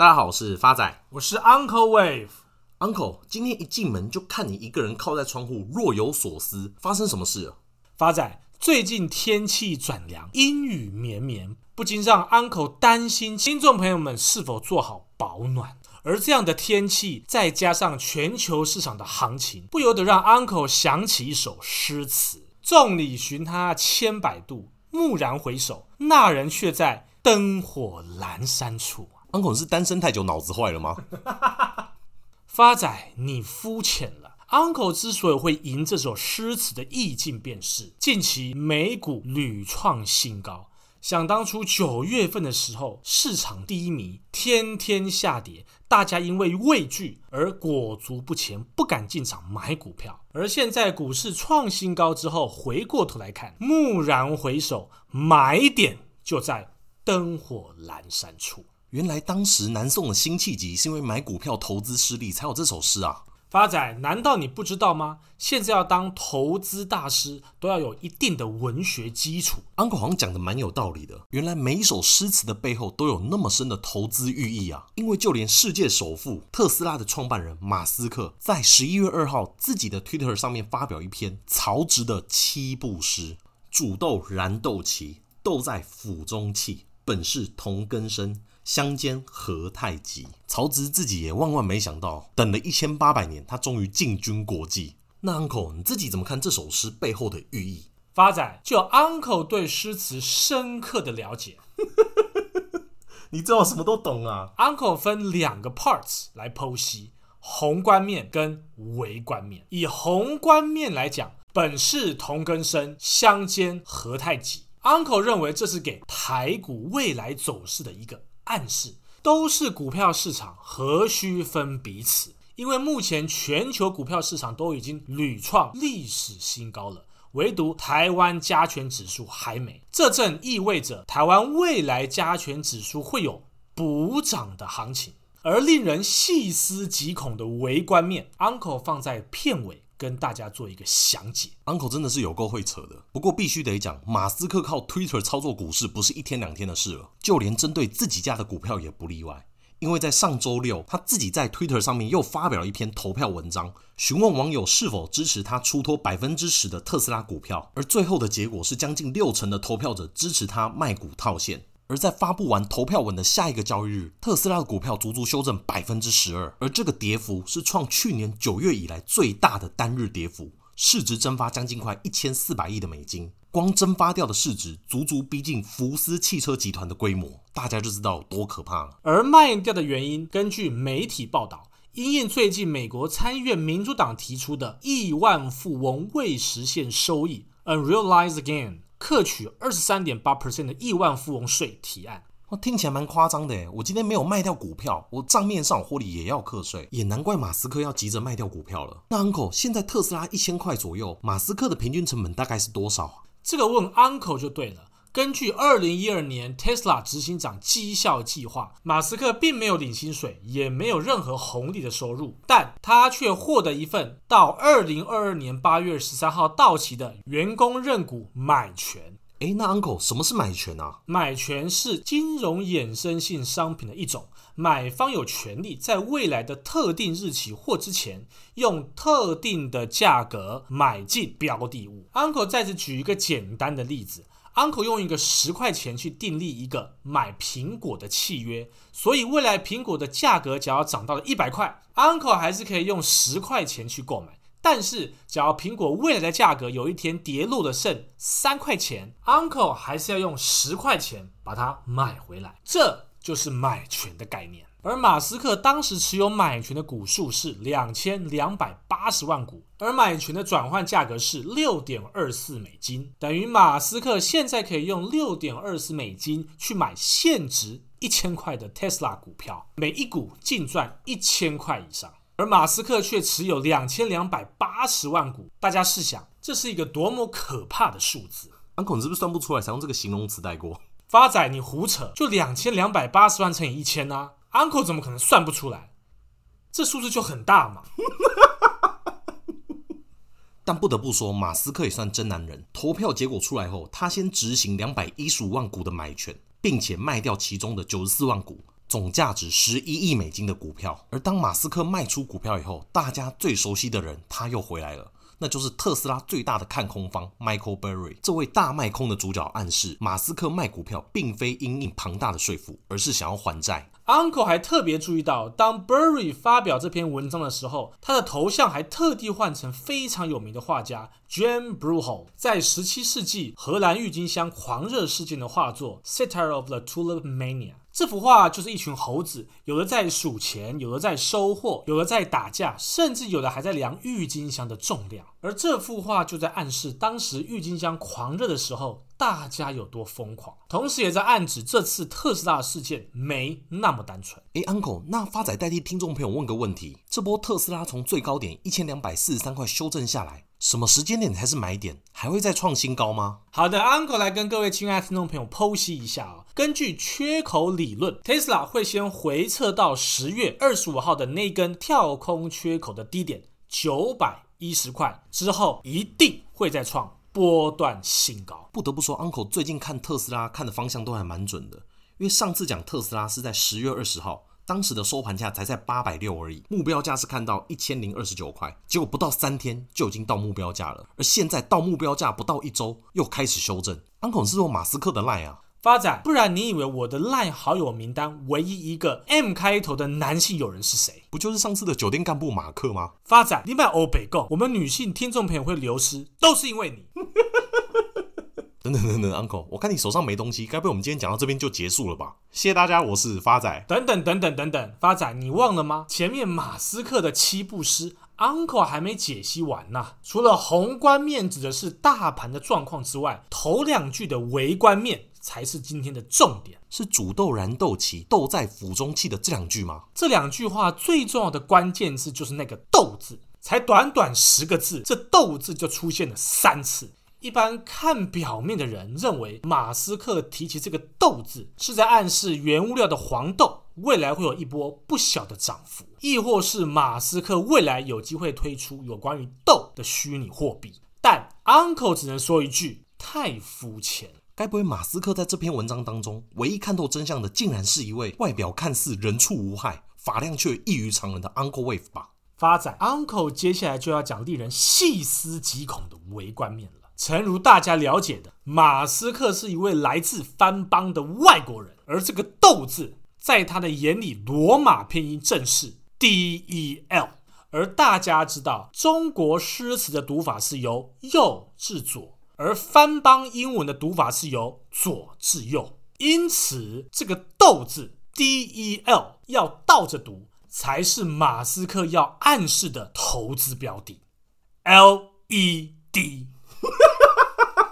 大家好，我是发仔，我是 Uncle Wave。Uncle，今天一进门就看你一个人靠在窗户，若有所思，发生什么事了？发仔，最近天气转凉，阴雨绵绵，不禁让 Uncle 担心听众朋友们是否做好保暖。而这样的天气，再加上全球市场的行情，不由得让 Uncle 想起一首诗词：“众里寻他千百度，蓦然回首，那人却在灯火阑珊处。” Uncle 是单身太久，脑子坏了吗？发仔，你肤浅了。Uncle 之所以会吟这首诗词的意境，便是近期美股屡创新高。想当初九月份的时候，市场低迷，天天下跌，大家因为畏惧而裹足不前，不敢进场买股票。而现在股市创新高之后，回过头来看，蓦然回首，买点就在灯火阑珊处。原来当时南宋的辛弃疾是因为买股票投资失利，才有这首诗啊。发仔，难道你不知道吗？现在要当投资大师，都要有一定的文学基础。Uncle 好像讲的蛮有道理的。原来每一首诗词的背后都有那么深的投资寓意啊！因为就连世界首富特斯拉的创办人马斯克，在十一月二号自己的 Twitter 上面发表一篇曹植的七步诗：煮豆燃豆萁，豆在釜中泣，本是同根生。相煎何太急？曹植自己也万万没想到，等了一千八百年，他终于进军国际。那 Uncle 你自己怎么看这首诗背后的寓意？发展，就 Uncle 对诗词深刻的了解，你知道我什么都懂啊。Uncle 分两个 parts 来剖析，宏观面跟微观面。以宏观面来讲，本是同根生，相煎何太急。Uncle 认为这是给台股未来走势的一个。暗示都是股票市场，何须分彼此？因为目前全球股票市场都已经屡创历史新高了，唯独台湾加权指数还没。这正意味着台湾未来加权指数会有补涨的行情。而令人细思极恐的微观面，Uncle 放在片尾。跟大家做一个详解，Uncle 真的是有够会扯的。不过必须得讲，马斯克靠 Twitter 操作股市不是一天两天的事了，就连针对自己家的股票也不例外。因为在上周六，他自己在 Twitter 上面又发表了一篇投票文章，询问网友是否支持他出脱百分之十的特斯拉股票，而最后的结果是将近六成的投票者支持他卖股套现。而在发布完投票文的下一个交易日，特斯拉的股票足足修正百分之十二，而这个跌幅是创去年九月以来最大的单日跌幅，市值蒸发将近快一千四百亿的美金，光蒸发掉的市值足足逼近福斯汽车集团的规模，大家就知道有多可怕了。而卖掉的原因，根据媒体报道，因应最近美国参议院民主党提出的亿万富翁未实现收益 （unrealized gain）。课取二十三点八 percent 的亿万富翁税提案，哦听起来蛮夸张的诶。我今天没有卖掉股票，我账面上获利也要课税，也难怪马斯克要急着卖掉股票了。那 Uncle，现在特斯拉一千块左右，马斯克的平均成本大概是多少啊？这个问 Uncle 就对了。根据二零一二年 Tesla 执行长绩效计划，马斯克并没有领薪水，也没有任何红利的收入，但他却获得一份到二零二二年八月十三号到期的员工认股买权。诶，那 Uncle 什么是买权啊？买权是金融衍生性商品的一种，买方有权利在未来的特定日期或之前，用特定的价格买进标的物。Uncle 再次举一个简单的例子。Uncle 用一个十块钱去订立一个买苹果的契约，所以未来苹果的价格只要涨到了一百块，Uncle 还是可以用十块钱去购买。但是，只要苹果未来的价格有一天跌落了剩三块钱，Uncle 还是要用十块钱把它买回来。这就是买权的概念。而马斯克当时持有买权的股数是两千两百八十万股，而买权的转换价格是六点二四美金，等于马斯克现在可以用六点二四美金去买现值一千块的 Tesla 股票，每一股净赚一千块以上。而马斯克却持有两千两百八十万股，大家试想，这是一个多么可怕的数字？Uncle，你是不是算不出来，想用这个形容词带过？发仔，你胡扯，就两千两百八十万乘以一千呢？Uncle 怎么可能算不出来？这数字就很大嘛。但不得不说，马斯克也算真男人。投票结果出来后，他先执行两百一十五万股的买权，并且卖掉其中的九十四万股，总价值十一亿美金的股票。而当马斯克卖出股票以后，大家最熟悉的人他又回来了。那就是特斯拉最大的看空方 Michael Burry，这位大卖空的主角暗示，马斯克卖股票并非因应庞大的税负，而是想要还债。Uncle 还特别注意到，当 Burry 发表这篇文章的时候，他的头像还特地换成非常有名的画家 Jan Brueghel 在17世纪荷兰郁金香狂热事件的画作 Satire of the Tulip Mania。这幅画就是一群猴子，有的在数钱，有的在收获，有的在打架，甚至有的还在量郁金香的重量。而这幅画就在暗示当时郁金香狂热的时候，大家有多疯狂，同时也在暗指这次特斯拉的事件没那么单纯。哎，Uncle，那发仔代替听众朋友问个问题：这波特斯拉从最高点一千两百四十三块修正下来，什么时间点才是买点？还会再创新高吗？好的，Uncle 来跟各位亲爱的听众朋友剖析一下啊。根据缺口理论，Tesla 会先回测到十月二十五号的那根跳空缺口的低点九百一十块，之后一定会再创。波段新高，不得不说，Uncle 最近看特斯拉看的方向都还蛮准的。因为上次讲特斯拉是在十月二十号，当时的收盘价才在八百六而已，目标价是看到一千零二十九块，结果不到三天就已经到目标价了。而现在到目标价不到一周又开始修正，Uncle 是做马斯克的赖啊？发仔，不然你以为我的 line 好友名单唯一一个 M 开头的男性友人是谁？不就是上次的酒店干部马克吗？发仔，你买欧北共，我们女性听众朋友会流失，都是因为你。等等等等，Uncle，我看你手上没东西，该不会我们今天讲到这边就结束了吧？谢谢大家，我是发仔。等等等等等等，发仔，你忘了吗？前面马斯克的七步诗，Uncle 还没解析完呢。除了宏观面指的是大盘的状况之外，头两句的微观面。才是今天的重点，是煮豆燃豆萁，豆在釜中泣的这两句吗？这两句话最重要的关键字就是那个“豆”字，才短短十个字，这“豆”字就出现了三次。一般看表面的人认为，马斯克提起这个“豆”字，是在暗示原物料的黄豆未来会有一波不小的涨幅，亦或是马斯克未来有机会推出有关于豆的虚拟货币。但 Uncle 只能说一句：太肤浅。该不会马斯克在这篇文章当中，唯一看透真相的，竟然是一位外表看似人畜无害、发量却异于常人的 Uncle Wave 吧？发展 Uncle 接下来就要讲令人细思极恐的微观面了。诚如大家了解的，马斯克是一位来自番邦的外国人，而这个“斗”字在他的眼里，罗马拼音正是 D E L。而大家知道，中国诗词的读法是由右至左。而翻邦英文的读法是由左至右，因此这个“斗”字 D E L 要倒着读，才是马斯克要暗示的投资标的 L E D。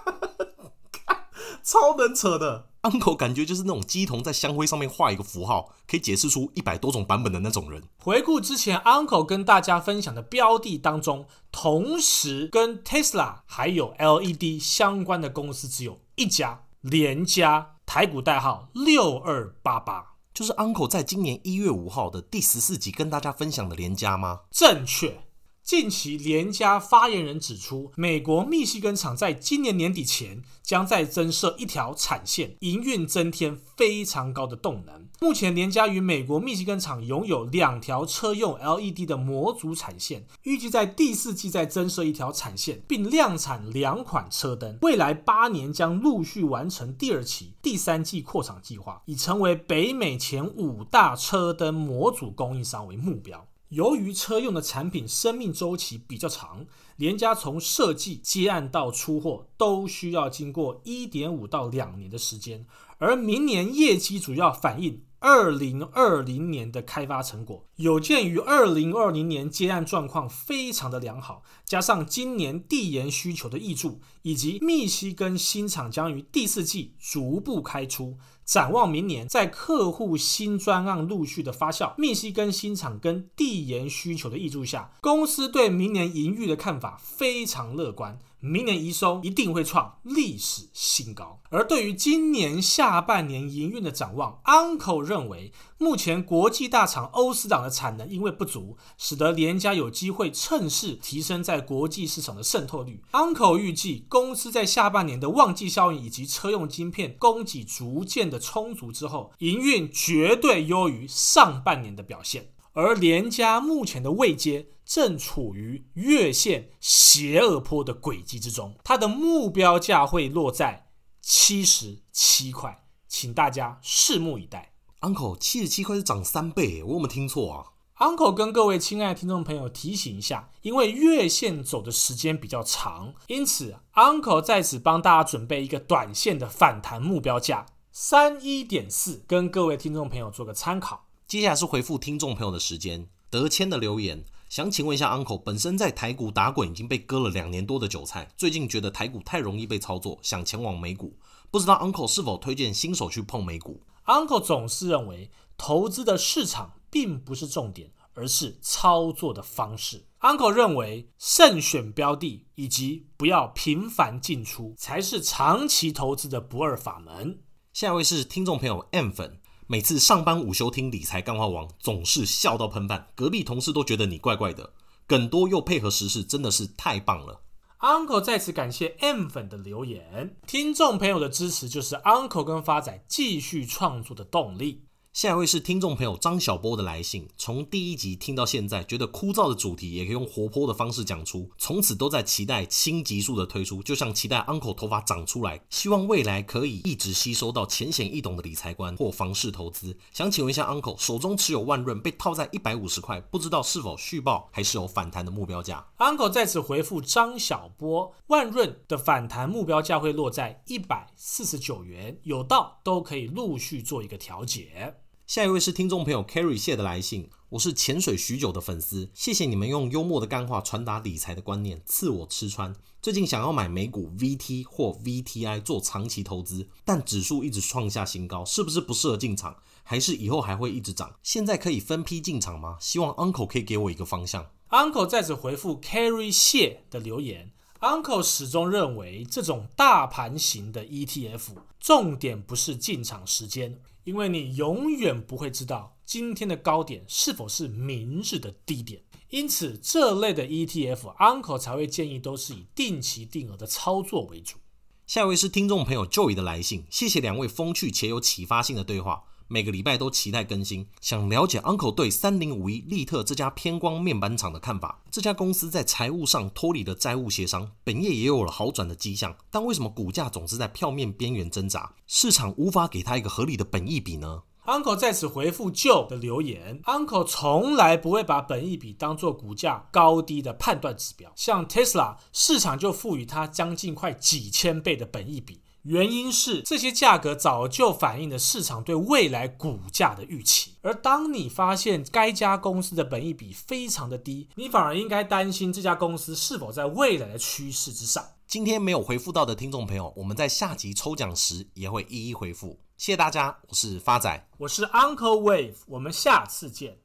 超能扯的。Uncle 感觉就是那种鸡童在香灰上面画一个符号，可以解释出一百多种版本的那种人。回顾之前 Uncle 跟大家分享的标的当中，同时跟 Tesla 还有 LED 相关的公司只有一家，联家，台股代号六二八八，就是 Uncle 在今年一月五号的第十四集跟大家分享的联家吗？正确。近期，联家发言人指出，美国密西根厂在今年年底前将再增设一条产线，营运增添非常高的动能。目前，联家与美国密西根厂拥有两条车用 LED 的模组产线，预计在第四季再增设一条产线，并量产两款车灯。未来八年将陆续完成第二期、第三季扩厂计划，以成为北美前五大车灯模组供应商为目标。由于车用的产品生命周期比较长，连家从设计、接案到出货都需要经过一点五到两年的时间，而明年业绩主要反映二零二零年的开发成果。有鉴于二零二零年接案状况非常的良好，加上今年递延需求的挹注，以及密西根新厂将于第四季逐步开出。展望明年，在客户新专案陆续的发酵，密西根新厂跟递延需求的挹注下，公司对明年营运的看法非常乐观，明年营收一定会创历史新高。而对于今年下半年营运的展望，Uncle 认为，目前国际大厂欧司朗的产能因为不足，使得联嘉有机会趁势提升在国际市场的渗透率。Uncle 预计，公司在下半年的旺季效应以及车用晶片供给逐渐的充足之后，营运绝对优于上半年的表现。而联嘉目前的位阶正处于月线斜二波的轨迹之中，它的目标价会落在七十七块，请大家拭目以待。Uncle，七十七块是涨三倍，我有没有听错啊？Uncle 跟各位亲爱的听众朋友提醒一下，因为月线走的时间比较长，因此 Uncle 在此帮大家准备一个短线的反弹目标价三一点四，跟各位听众朋友做个参考。接下来是回复听众朋友的时间。德谦的留言想请问一下，Uncle 本身在台股打滚已经被割了两年多的韭菜，最近觉得台股太容易被操作，想前往美股，不知道 Uncle 是否推荐新手去碰美股？Uncle 总是认为投资的市场并不是重点，而是操作的方式。Uncle 认为慎选标的以及不要频繁进出才是长期投资的不二法门。下一位是听众朋友 M 粉。每次上班午休听理财干话王，总是笑到喷饭，隔壁同事都觉得你怪怪的。梗多又配合时事，真的是太棒了。Uncle 再次感谢 M 粉的留言，听众朋友的支持就是 Uncle 跟发仔继续创作的动力。下一位是听众朋友张小波的来信，从第一集听到现在，觉得枯燥的主题也可以用活泼的方式讲出，从此都在期待新集数的推出，就像期待 Uncle 头发长出来，希望未来可以一直吸收到浅显易懂的理财观或房市投资。想请问一下 Uncle，手中持有万润被套在一百五十块，不知道是否续报，还是有反弹的目标价？Uncle 在此回复张小波，万润的反弹目标价会落在一百四十九元，有到都可以陆续做一个调节。下一位是听众朋友 Carry 谢的来信，我是潜水许久的粉丝，谢谢你们用幽默的干话传达理财的观念，赐我吃穿。最近想要买美股 VT 或 VTI 做长期投资，但指数一直创下新高，是不是不适合进场？还是以后还会一直涨？现在可以分批进场吗？希望 Uncle 可以给我一个方向。Uncle 在此回复 Carry 谢的留言，Uncle 始终认为这种大盘型的 ETF，重点不是进场时间。因为你永远不会知道今天的高点是否是明日的低点，因此这类的 ETF，Uncle 才会建议都是以定期定额的操作为主。下一位是听众朋友 Joy 的来信，谢谢两位风趣且有启发性的对话。每个礼拜都期待更新，想了解 Uncle 对三零五一力特这家偏光面板厂的看法。这家公司在财务上脱离了债务协商，本业也有了好转的迹象，但为什么股价总是在票面边缘挣扎？市场无法给他一个合理的本益比呢？Uncle 在此回复旧的留言，Uncle 从来不会把本益比当作股价高低的判断指标，像 Tesla，市场就赋予它将近快几千倍的本益比。原因是这些价格早就反映了市场对未来股价的预期，而当你发现该家公司的本益比非常的低，你反而应该担心这家公司是否在未来的趋势之上。今天没有回复到的听众朋友，我们在下集抽奖时也会一一回复。谢谢大家，我是发仔，我是 Uncle Wave，我们下次见。